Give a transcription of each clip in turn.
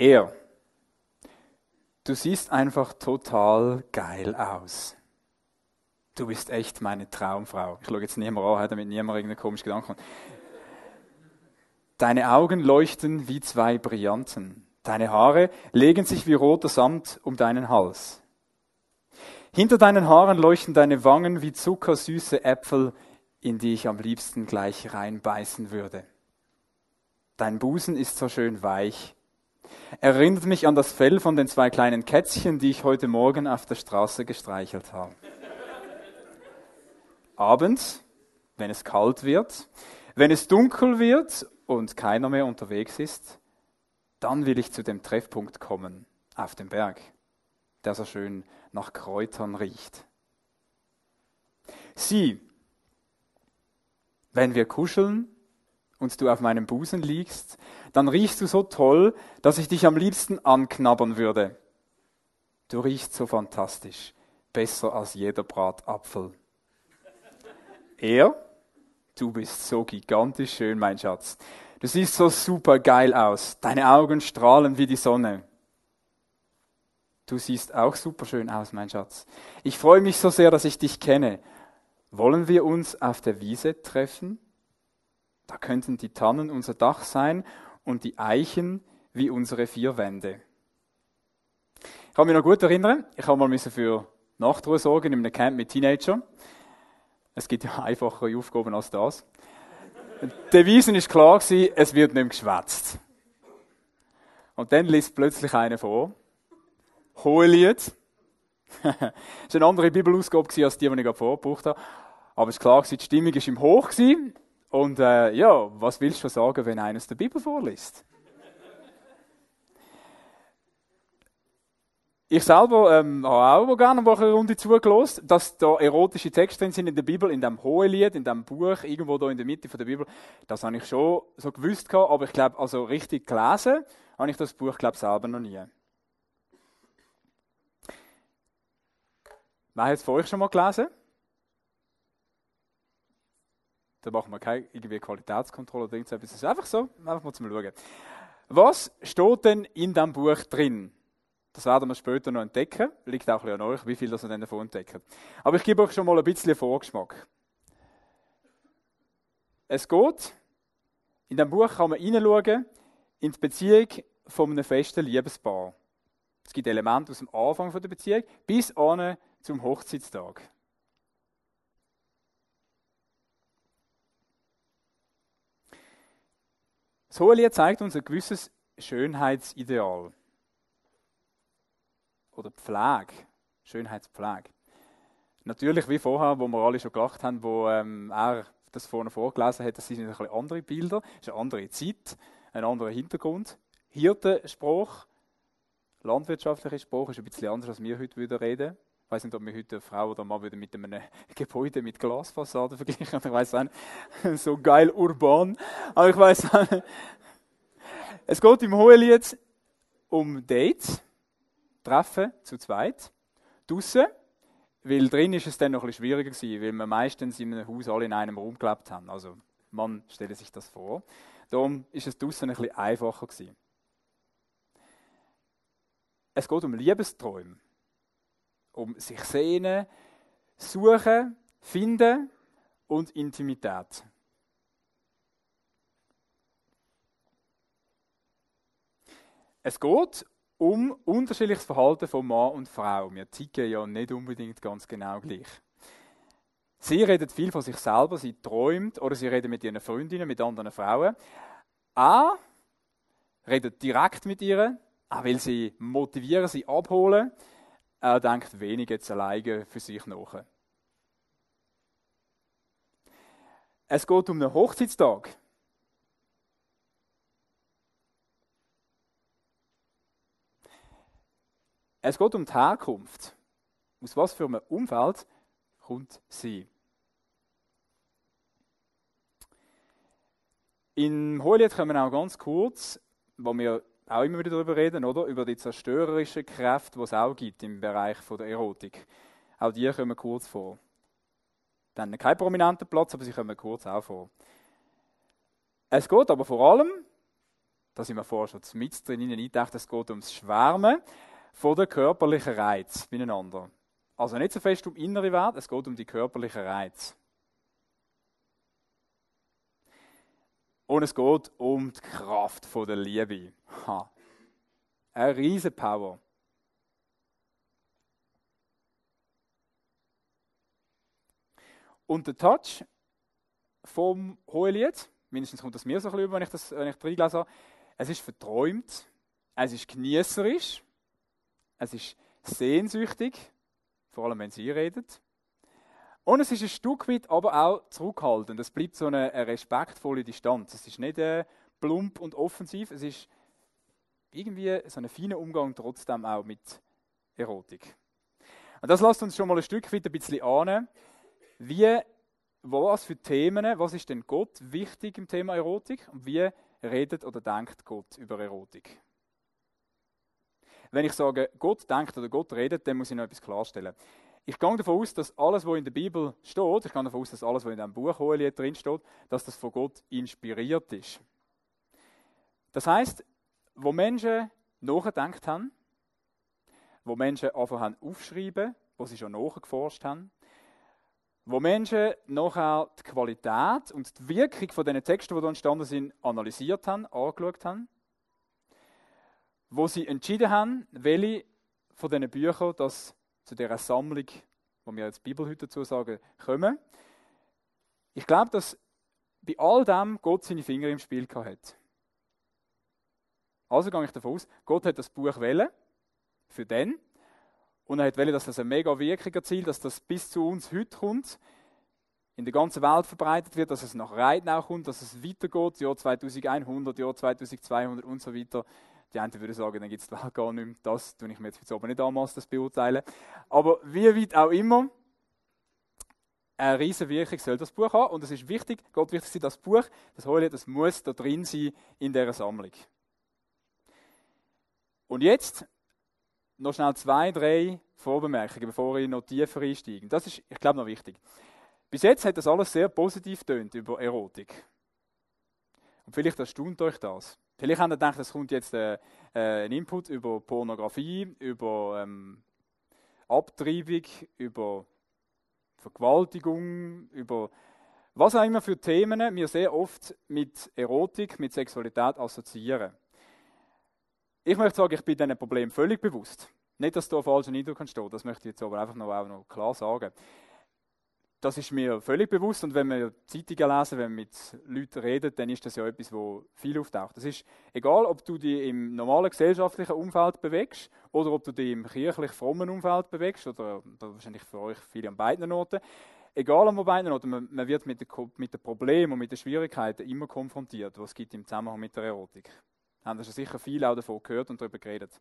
Er. Du siehst einfach total geil aus. Du bist echt meine Traumfrau. Ich schaue jetzt niemand an, damit niemand irgendeinen komischen Gedanken hat. Deine Augen leuchten wie zwei Brillanten. Deine Haare legen sich wie roter Samt um deinen Hals. Hinter deinen Haaren leuchten deine Wangen wie zuckersüße Äpfel, in die ich am liebsten gleich reinbeißen würde. Dein Busen ist so schön weich. Erinnert mich an das Fell von den zwei kleinen Kätzchen, die ich heute Morgen auf der Straße gestreichelt habe. Abends, wenn es kalt wird, wenn es dunkel wird und keiner mehr unterwegs ist, dann will ich zu dem Treffpunkt kommen, auf dem Berg, der so schön nach Kräutern riecht. Sieh, wenn wir kuscheln und du auf meinem Busen liegst, dann riechst du so toll, dass ich dich am liebsten anknabbern würde. Du riechst so fantastisch, besser als jeder Bratapfel. Er, du bist so gigantisch schön, mein Schatz. Du siehst so super geil aus. Deine Augen strahlen wie die Sonne. Du siehst auch super schön aus, mein Schatz. Ich freue mich so sehr, dass ich dich kenne. Wollen wir uns auf der Wiese treffen? Da könnten die Tannen unser Dach sein und die Eichen wie unsere vier Wände. Ich kann mich noch gut erinnern, ich habe mal für Nachtruhe sorgen in einem Camp mit Teenagern. Es gibt ja einfachere Aufgaben als das. Der Wiesen ist klar gewesen, es wird nicht geschwätzt. Und dann liest plötzlich einer vor. Hohelied. das war eine andere Bibelausgabe als die, die ich gerade vorgebracht habe. Aber es war klar, die Stimmung war im Hoch. Und äh, ja, was willst du sagen, wenn eines der Bibel vorliest? Ich selber ähm, habe auch gerne eine Runde zugelassen, dass da erotische Texte drin sind in der Bibel, in dem Hohelied, in dem Buch, irgendwo da in der Mitte von der Bibel. Das habe ich schon so gewusst gehabt, aber ich glaube, also richtig gelesen habe ich das Buch, glaube selber noch nie. Wer hat es von euch schon mal gelesen? Da machen wir keine irgendwie Qualitätskontrolle oder irgendetwas. Es ist einfach so, einfach mal zum Schauen. Was steht denn in diesem Buch drin? Das werden wir später noch entdecken. Liegt auch an euch, wie viel das ihr davon entdeckt. Aber ich gebe euch schon mal ein bisschen Vorgeschmack. Es geht, in diesem Buch kann man hineinschauen in die Beziehung von einem festen Liebespaar. Es gibt Elemente aus dem Anfang der Beziehung bis zum Hochzeitstag. Das Hohelied zeigt uns ein gewisses Schönheitsideal oder Pflege, Schönheitspflege. Natürlich, wie vorher, wo wir alle schon gelacht haben, wo ähm, er das vorne vorgelesen hat, das sind ein bisschen andere Bilder, es ist eine andere Zeit, ein anderer Hintergrund. Hirtenspruch, landwirtschaftlicher Spruch ist ein bisschen anders, als wir heute wieder reden. Ich weiß nicht, ob wir heute eine Frau oder Mann mit einem Gebäude mit Glasfassade vergleichen. Ich weiß nicht, so geil urban. Aber ich weiß nicht. Es geht im Hohelied um Dates. Treffen, zu zweit, draußen, weil drin ist es dann noch ein bisschen schwieriger gewesen, weil wir meistens in einem Haus alle in einem Raum gelebt haben. Also man stelle sich das vor. Darum ist es draußen ein bisschen einfacher gewesen. Es geht um Liebesträume, um sich sehnen, suchen, finden und Intimität. Es geht um unterschiedliches Verhalten von Mann und Frau. Wir ticken ja nicht unbedingt ganz genau gleich. Sie redet viel von sich selber, sie träumt oder sie redet mit ihren Freundinnen, mit anderen Frauen. A redet direkt mit ihr, auch will sie motivieren, sie abholen. Er denkt wenig jetzt alleine für sich nach. Es geht um einen Hochzeitstag. Es geht um die Herkunft. Aus was für einem Umfeld kommt sie? Im Hohelied kommen wir auch ganz kurz, wo wir auch immer wieder darüber reden, oder? Über die zerstörerischen Kräfte, die es auch gibt im Bereich der Erotik. Auch die kommen kurz vor. Dann kein prominenter Platz, aber sie kommen kurz auch vor. Es geht aber vor allem Da sind wir vorher schon mit drin. Dachte, es geht ums Schwärmen von den körperlichen Reiz miteinander. Also nicht so fest um innere Wert, es geht um die körperlichen Reize. Und es geht um die Kraft der Liebe. Ha. Eine riesige Power. Und der Touch vom Hohelied, mindestens kommt das mir so ein bisschen über, wenn ich das wenn ich reingelesen habe, es ist verträumt, es ist genießerisch, es ist sehnsüchtig, vor allem wenn sie redet. Und es ist ein Stück weit aber auch zurückhaltend. Es bleibt so eine, eine respektvolle Distanz. Es ist nicht äh, plump und offensiv, es ist irgendwie so ein feiner Umgang trotzdem auch mit Erotik. Und das lässt uns schon mal ein Stück weit ein bisschen ahnen, wie, was für Themen, was ist denn Gott wichtig im Thema Erotik und wie redet oder denkt Gott über Erotik? Wenn ich sage, Gott denkt oder Gott redet, dann muss ich noch etwas klarstellen. Ich gehe davon aus, dass alles, was in der Bibel steht, ich gehe davon aus, dass alles, was in diesem Buch Hohelied drin steht, dass das von Gott inspiriert ist. Das heißt, wo Menschen nachgedacht haben, wo Menschen haben aufschreiben, wo sie schon nachgeforscht haben, wo Menschen nachher die Qualität und die Wirkung von diesen Texten, die da entstanden sind, analysiert haben, angeschaut haben, wo sie entschieden haben, welche von diesen Büchern das zu dieser Sammlung, wo wir als Bibel heute dazu sagen, kommen. Ich glaube, dass bei all dem Gott seine Finger im Spiel hat. Also gehe ich davon aus, Gott hat das Buch wählen für den und er hat wollen, dass das eine mega Wirkung erzielt, dass das bis zu uns heute kommt, in der ganzen Welt verbreitet wird, dass es nach Reitnau kommt, dass es weitergeht, Jahr 2100, Jahr 2200 und so weiter. Die einen würden sagen, dann gibt es die Welt gar nicht mehr. Das tue ich mir jetzt aber nicht anmaßen, das beurteilen. Aber wie weit auch immer, eine riesige Wirkung soll das Buch haben. Und es ist wichtig, Gott wichtig das Buch, das Holy, das muss da drin sein in dieser Sammlung. Und jetzt noch schnell zwei, drei Vorbemerkungen, bevor ich noch tiefer einsteige. Das ist, ich glaube, noch wichtig. Bis jetzt hat das alles sehr positiv tönt über Erotik. Und vielleicht erstaunt euch das. Vielleicht habt ihr gedacht, es kommt jetzt äh, äh, ein Input über Pornografie, über ähm, Abtreibung, über Vergewaltigung, über was auch immer für Themen wir sehr oft mit Erotik, mit Sexualität assoziieren. Ich möchte sagen, ich bin diesem Problem völlig bewusst. Nicht, dass da falschen Eindruck entsteht, das möchte ich jetzt aber einfach noch, auch noch klar sagen. Das ist mir völlig bewusst und wenn wir Zeitungen lesen, wenn wir mit Leuten reden, dann ist das ja etwas, wo viel auftaucht. Das ist egal, ob du dich im normalen gesellschaftlichen Umfeld bewegst oder ob du dich im kirchlich frommen Umfeld bewegst oder, wahrscheinlich für euch viele an beiden Orten. Egal an beiden Orten, man, wird mit den, mit den Problemen und mit den Schwierigkeiten immer konfrontiert, was es gibt im Zusammenhang mit der Erotik. Haben ihr schon sicher viel auch davon gehört und darüber geredet.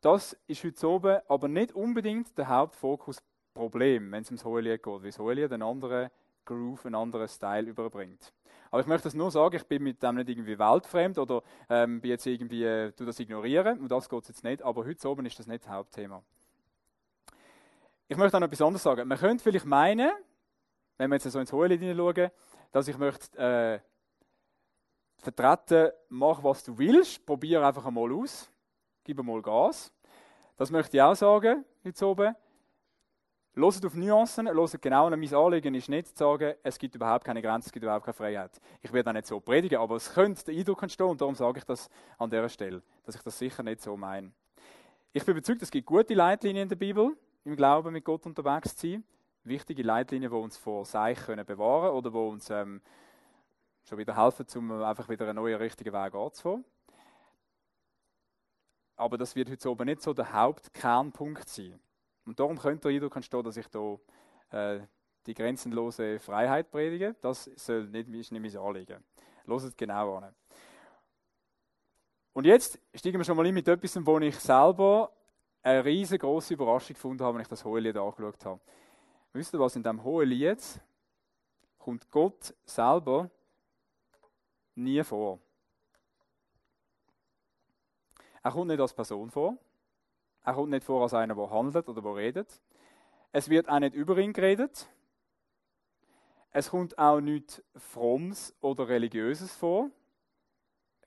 Das ist heute oben aber nicht unbedingt der Hauptfokusproblem, wenn es ums Hohelied geht, weil das Hohelied einen anderen Groove, einen anderen Style überbringt. Aber ich möchte das nur sagen, ich bin mit dem nicht irgendwie weltfremd oder ähm, bin jetzt irgendwie, äh, das ignorieren, um das geht jetzt nicht, aber heute oben ist das nicht das Hauptthema. Ich möchte auch noch etwas anderes sagen. Man könnte vielleicht meinen, wenn wir jetzt so ins Hohelied hineinschauen, dass ich möchte äh, vertreten, mach was du willst, probiere einfach einmal aus, gib mal Gas. Das möchte ich auch sagen, heute oben. Hört auf Nuancen, hört genau an. Mein Anliegen ist nicht zu sagen, es gibt überhaupt keine Grenzen, es gibt überhaupt keine Freiheit. Ich werde auch nicht so predigen, aber es könnte der Eindruck entstehen und darum sage ich das an dieser Stelle, dass ich das sicher nicht so meine. Ich bin überzeugt, es gibt gute Leitlinien in der Bibel, im Glauben mit Gott unterwegs zu sein. Wichtige Leitlinien, die uns vor Seich können bewahren oder die uns ähm, schon wieder helfen, um einfach wieder einen neuen richtigen Weg anzufangen. Aber das wird heute oben nicht so der Hauptkernpunkt sein. Und darum könnte der Eindruck entstehen, dass ich hier äh, die grenzenlose Freiheit predige. Das soll nicht, ist nicht mein Anliegen. Hört genau an. Und jetzt steigen wir schon mal in mit etwas, wo ich selber eine riesengroße Überraschung gefunden habe, wenn ich das Hohelied angeschaut habe. Wisst ihr was? In diesem Hohelied kommt Gott selber nie vor. Er kommt nicht als Person vor. Er kommt nicht vor als einer, der handelt oder der redet. Es wird auch nicht über ihn geredet. Es kommt auch nichts Frommes oder Religiöses vor.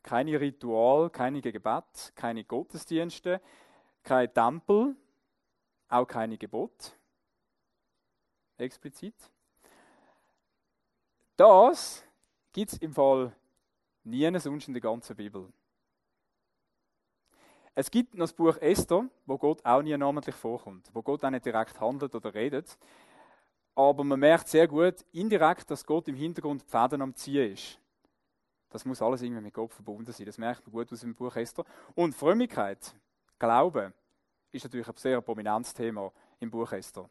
Keine Ritual, keine Gebet, keine Gottesdienste, kein Tempel, auch keine Gebot. Explizit. Das gibt es im Fall nie sonst in der ganzen Bibel. Es gibt noch das Buch Esther, wo Gott auch nie namentlich vorkommt, wo Gott auch nicht direkt handelt oder redet. Aber man merkt sehr gut indirekt, dass Gott im Hintergrund Fäden am Ziehen ist. Das muss alles irgendwie mit Gott verbunden sein. Das merkt man gut aus dem Buch Esther. Und Frömmigkeit, Glaube, ist natürlich ein sehr prominentes Thema im Buch Esther.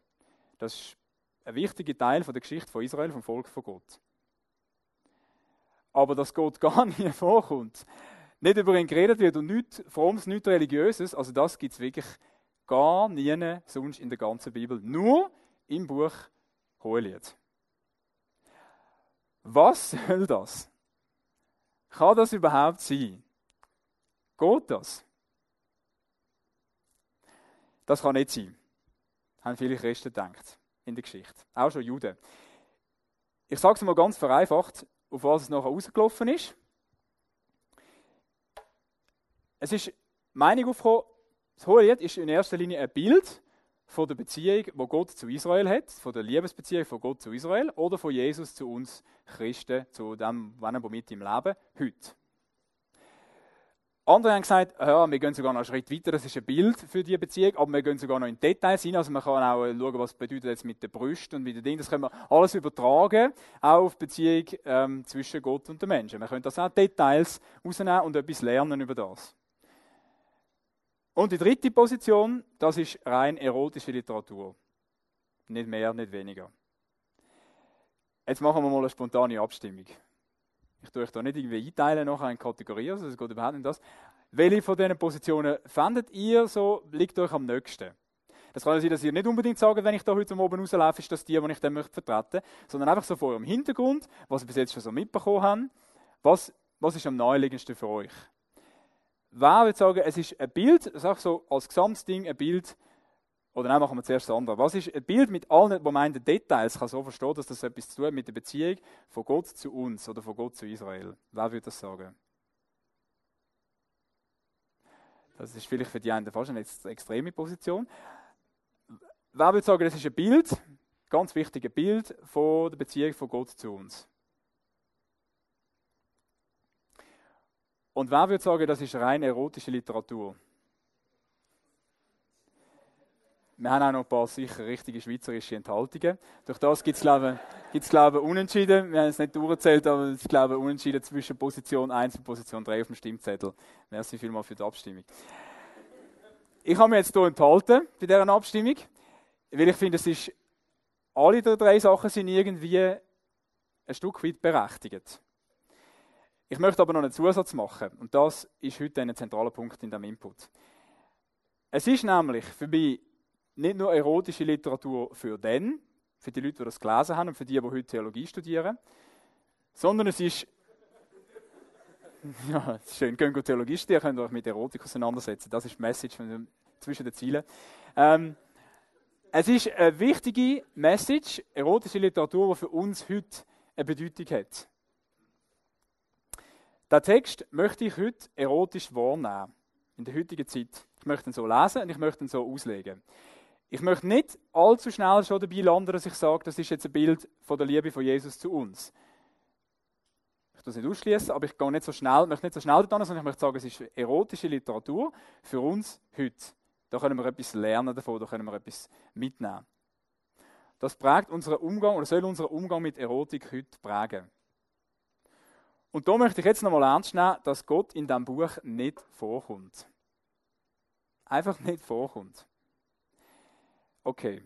Das ist ein wichtiger Teil von der Geschichte von Israel, vom Volk von Gott. Aber dass Gott gar nie vorkommt, nicht über ihn geredet wird und nichts Frommes, nichts Religiöses, also das gibt es wirklich gar nie sonst in der ganzen Bibel. Nur im Buch Hohelied. Was soll das? Kann das überhaupt sein? Geht das? Das kann nicht sein. Haben viele Christen gedacht in der Geschichte. Auch schon Juden. Ich sage es mal ganz vereinfacht, auf was es nachher rausgelaufen ist. Es ist Meinung aufgekommen, das Hohelied ist in erster Linie ein Bild von der Beziehung, wo Gott zu Israel hat, von der Liebesbeziehung von Gott zu Israel oder von Jesus zu uns Christen, zu dem, wenn wir mit ihm leben, heute. Andere haben gesagt, ja, wir gehen sogar noch einen Schritt weiter, das ist ein Bild für diese Beziehung, aber wir gehen sogar noch in Details rein, also man kann auch schauen, was bedeutet jetzt mit den Brüsten und mit den Dingen, das können wir alles übertragen, auch auf die Beziehung ähm, zwischen Gott und den Menschen. Wir können das auch Details rausnehmen und etwas lernen über das. Und die dritte Position, das ist rein erotische Literatur. Nicht mehr, nicht weniger. Jetzt machen wir mal eine spontane Abstimmung. Ich tue euch da nicht irgendwie einteilen nachher in Kategorien, also es geht überhaupt nicht das. Welche von diesen Positionen findet ihr so, liegt euch am nächsten? Das kann ja sein, dass ihr nicht unbedingt sagt, wenn ich da heute oben rauslaufe, ist das die, die ich dann möchte vertreten sondern einfach so vor eurem Hintergrund, was ihr bis jetzt schon so mitbekommen habt. Was, was ist am naheliegendsten für euch? Wer würde sagen, es ist ein Bild, sag so als Gesamtding ein Bild, oder nein, machen wir zuerst das andere. Was ist ein Bild mit allen, wo man in Details kann so verstehen, dass das etwas zu tun hat mit der Beziehung von Gott zu uns oder von Gott zu Israel? Wer würde das sagen? Das ist vielleicht für die einen fast eine extreme Position. Wer würde sagen, das ist ein Bild, ganz wichtiges Bild von der Beziehung von Gott zu uns? Und wer würde sagen, das ist rein erotische Literatur? Wir haben auch noch ein paar sicher richtige schweizerische Enthaltungen. Durch das gibt es, glaube ich, glaube Unentschieden. Wir haben es nicht durchgezählt, aber es glaube Unentschieden zwischen Position 1 und Position 3 auf dem Stimmzettel. Merci vielmals für die Abstimmung. Ich habe mich jetzt hier enthalten bei dieser Abstimmung, weil ich finde, es ist, alle drei Sachen sind irgendwie ein Stück weit berechtigt. Ich möchte aber noch einen Zusatz machen und das ist heute ein zentraler Punkt in diesem Input. Es ist nämlich für mich nicht nur erotische Literatur für den, für die Leute, die das gelesen haben und für die, die heute Theologie studieren, sondern es ist ja, schön, gehen Theologie studieren, könnt ihr euch mit Erotik auseinandersetzen. Das ist die Message zwischen den Zielen. Ähm, es ist eine wichtige Message, erotische Literatur, die für uns heute eine Bedeutung hat. Den Text möchte ich heute erotisch wahrnehmen, in der heutigen Zeit. Ich möchte ihn so lesen und ich möchte ihn so auslegen. Ich möchte nicht allzu schnell schon dabei landen, dass ich sage, das ist jetzt ein Bild von der Liebe von Jesus zu uns. Ich es nicht ausschließen, aber ich gehe nicht so schnell, möchte nicht so schnell daran, sondern ich möchte sagen, es ist erotische Literatur für uns heute. Da können wir etwas lernen davon, da können wir etwas mitnehmen. Das prägt unseren Umgang oder soll unseren Umgang mit Erotik heute prägen. Und da möchte ich jetzt nochmal ernst nehmen, dass Gott in diesem Buch nicht vorkommt. Einfach nicht vorkommt. Okay.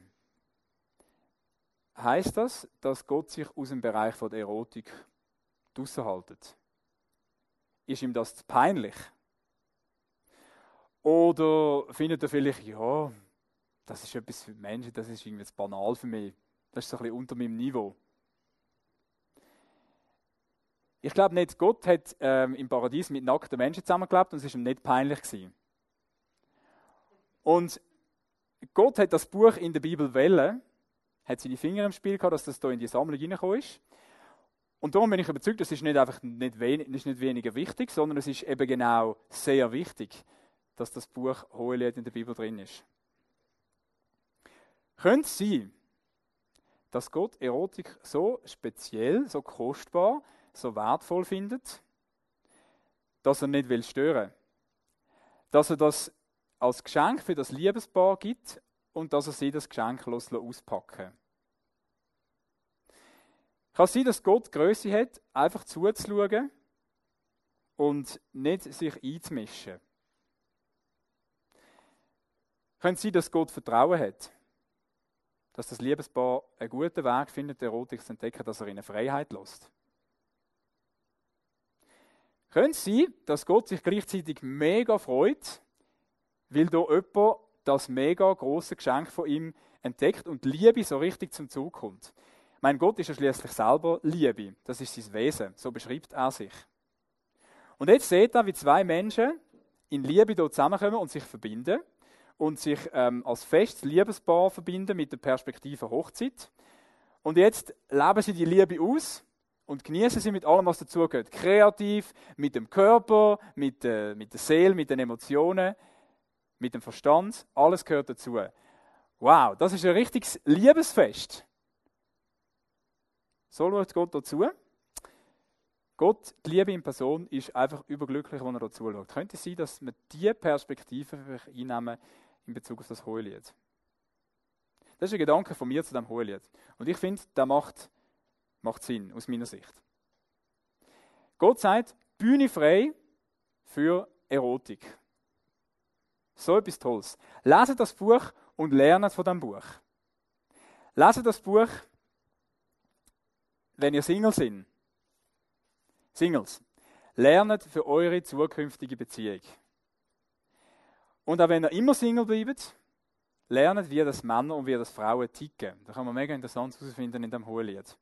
Heißt das, dass Gott sich aus dem Bereich von der Erotik haltet? Ist ihm das peinlich? Oder findet er vielleicht, ja, das ist etwas für Menschen, das ist irgendwie banal für mich. Das ist so ein bisschen unter meinem Niveau. Ich glaube nicht, Gott hat ähm, im Paradies mit nackten Menschen zusammengelebt und es war ihm nicht peinlich. Gewesen. Und Gott hat das Buch in der Bibel wählen, hat seine Finger im Spiel gehabt, dass das hier in die Sammlung reingekommen ist. Und darum bin ich überzeugt, das ist nicht einfach nicht, wenig, ist nicht weniger wichtig, sondern es ist eben genau sehr wichtig, dass das Buch Hohelied in der Bibel drin ist. Könnte es sein, dass Gott Erotik so speziell, so kostbar, so wertvoll findet, dass er nicht will stören. Dass er das als Geschenk für das Liebespaar gibt und dass er sie das Geschenk auspacken Kann sein, dass Gott Größe hat, einfach zuzuschauen und nicht sich einzumischen? Könnte sein, dass Gott Vertrauen hat? Dass das Liebespaar einen guten Weg findet, Erotik zu entdecken, dass er ihnen Freiheit lässt? Könnte es sein, dass Gott sich gleichzeitig mega freut, weil da jemand das mega große Geschenk von ihm entdeckt und Liebe so richtig zum Zug kommt. Mein Gott ist ja schließlich selber Liebe. Das ist sein Wesen. So beschreibt er sich. Und jetzt seht ihr, wie zwei Menschen in Liebe dort zusammenkommen und sich verbinden und sich ähm, als festes Liebespaar verbinden mit der Perspektive Hochzeit. Und jetzt leben sie die Liebe aus und genießen sie mit allem, was dazugehört. Kreativ, mit dem Körper, mit, äh, mit der Seele, mit den Emotionen mit dem Verstand, alles gehört dazu. Wow, das ist ein richtiges Liebesfest. So schaut Gott dazu. Gott, die Liebe in Person, ist einfach überglücklich, wenn er dazu schaut. Könnte es sein, dass wir diese Perspektive einnehmen in Bezug auf das Hohelied? Das ist ein Gedanke von mir zu dem Hohelied. Und ich finde, der macht, macht Sinn, aus meiner Sicht. Gott sagt, Bühne frei für Erotik. So etwas Tolles. Leset das Buch und lernet von dem Buch. Leset das Buch, wenn ihr Single sind. Singles. Lernet für eure zukünftige Beziehung. Und auch wenn ihr immer Single bleibt, lernet, wie das Männer und wie das Frauen ticken. Da kann man mega interessant herausfinden in dem Hohelied.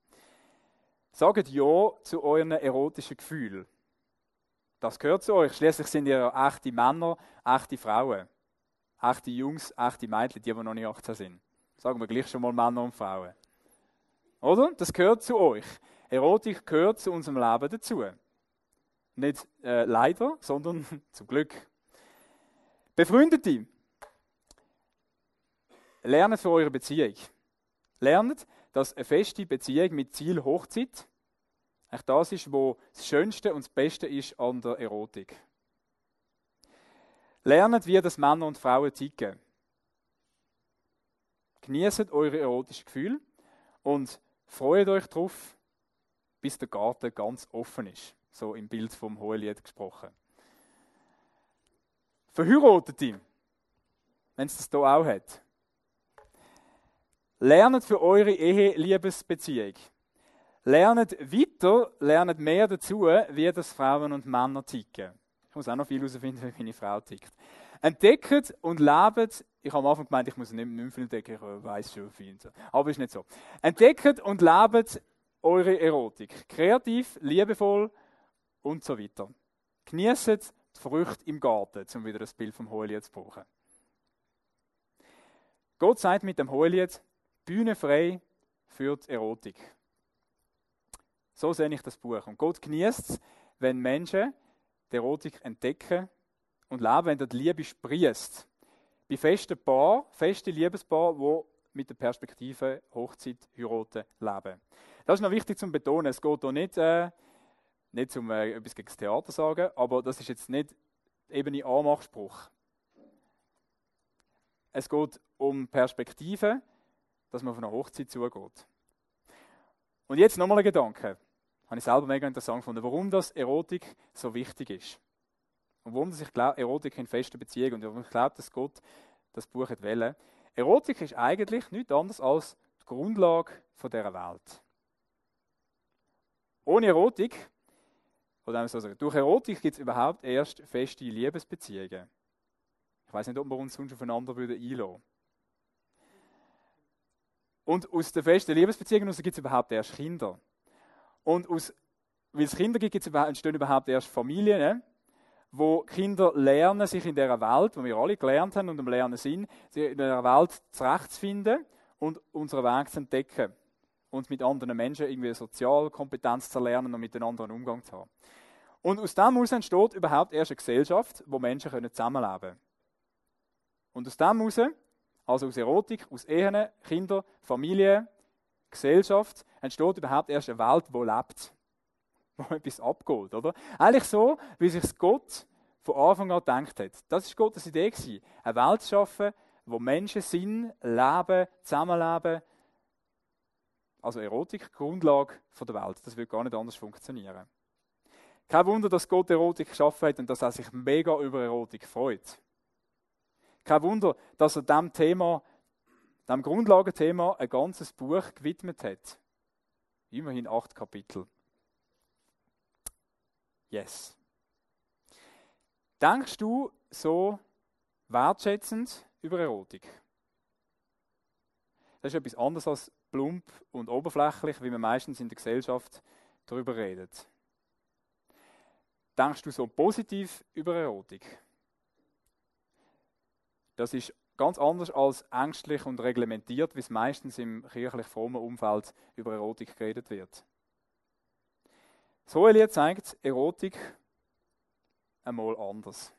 Sagt Ja zu euren erotischen Gefühlen. Das gehört zu euch. Schließlich sind ihr echte Männer, echte Frauen. Echte Jungs, echte Mädchen, die aber noch nicht 18 sind. Sagen wir gleich schon mal Männer und Frauen. Oder? Das gehört zu euch. Erotik gehört zu unserem Leben dazu. Nicht äh, leider, sondern zum Glück. Befreundete, lernt für eure Beziehung. Lernt, dass eine feste Beziehung mit Ziel Hochzeit das ist, wo das Schönste und das Beste ist an der Erotik. Lernt, wie das Männer und Frauen ticken. Genießt eure erotischen Gefühle und freut euch darauf, bis der Garten ganz offen ist. So im Bild vom Hohelied gesprochen. Verheiratete, wenn es das hier auch hat. Lernt für eure Ehe-Liebesbeziehung. Lernt weiter, lernt mehr dazu, wie das Frauen und Männer ticken. Ich muss auch noch viel herausfinden, wie meine Frau tickt. Entdeckt und lebt, ich habe am Anfang gemeint, ich muss nicht, mehr viel entdecken, ich weiß schon viel. Aber ist nicht so. Entdeckt und lebt eure Erotik. Kreativ, liebevoll und so weiter. Genießt die Früchte im Garten, um wieder das Bild vom Hohelied zu brauchen. Gott sagt mit dem Hohelied, Bühne frei für die Erotik. So sehe ich das Buch. Und Gott genießt es, wenn Menschen die Erotik entdecken und leben, wenn die Liebe sprießt. Bei festen Paar, festen Liebespaar, wo mit der Perspektive Hochzeit, heiraten, leben. Das ist noch wichtig zu betonen. Es geht hier nicht, äh, nicht um äh, etwas gegen das Theater zu sagen, aber das ist jetzt nicht eben ein Anmachspruch. Es geht um Perspektive, dass man auf eine Hochzeit zugeht. Und jetzt nochmal ein Gedanke. Habe ich selber mega interessant gefunden, warum das Erotik so wichtig ist. Und warum ich glaube, Erotik in festen Beziehungen und warum ich glaube, dass Gott das Buch hat wählen. Erotik ist eigentlich nichts anderes als die Grundlage dieser Welt. Ohne Erotik, oder so sagen, durch Erotik gibt es überhaupt erst feste Liebesbeziehungen. Ich weiß nicht, ob wir uns sonst aufeinander würden. Und aus den festen Liebesbeziehungen gibt es überhaupt erst Kinder. Und aus, weil es Kinder gibt, entstehen überhaupt erst Familien, ne? wo Kinder lernen, sich in dieser Welt, wo wir alle gelernt haben und am Lernen sind, sich in dieser Welt zurechtzufinden und unseren Weg zu entdecken und mit anderen Menschen irgendwie Sozialkompetenz zu lernen und miteinander einen Umgang zu haben. Und aus dem heraus entsteht überhaupt erst eine Gesellschaft, wo Menschen zusammenleben können. Und aus dem heraus, also aus Erotik, aus Ehen, Kinder, Familie, Gesellschaft, entsteht überhaupt erst eine Welt, die lebt. Wo etwas abgeht, oder? Eigentlich so, wie sich Gott von Anfang an gedacht hat. Das war Gottes Idee. Gewesen. Eine Welt zu schaffen, wo Menschen sind, leben, zusammenleben. Also Erotik, Grundlage der Welt. Das wird gar nicht anders funktionieren. Kein Wunder, dass Gott Erotik geschaffen hat und dass er sich mega über Erotik freut. Kein Wunder, dass er dem Thema, dem Grundlagenthema ein ganzes Buch gewidmet hat. Immerhin acht Kapitel. Yes. Denkst du so wertschätzend über Erotik? Das ist etwas anderes als plump und oberflächlich, wie man meistens in der Gesellschaft darüber redet. Denkst du so positiv über Erotik? Das ist ganz anders als ängstlich und reglementiert, wie es meistens im kirchlich frommen Umfeld über Erotik geredet wird. So Elia zeigt Erotik einmal anders.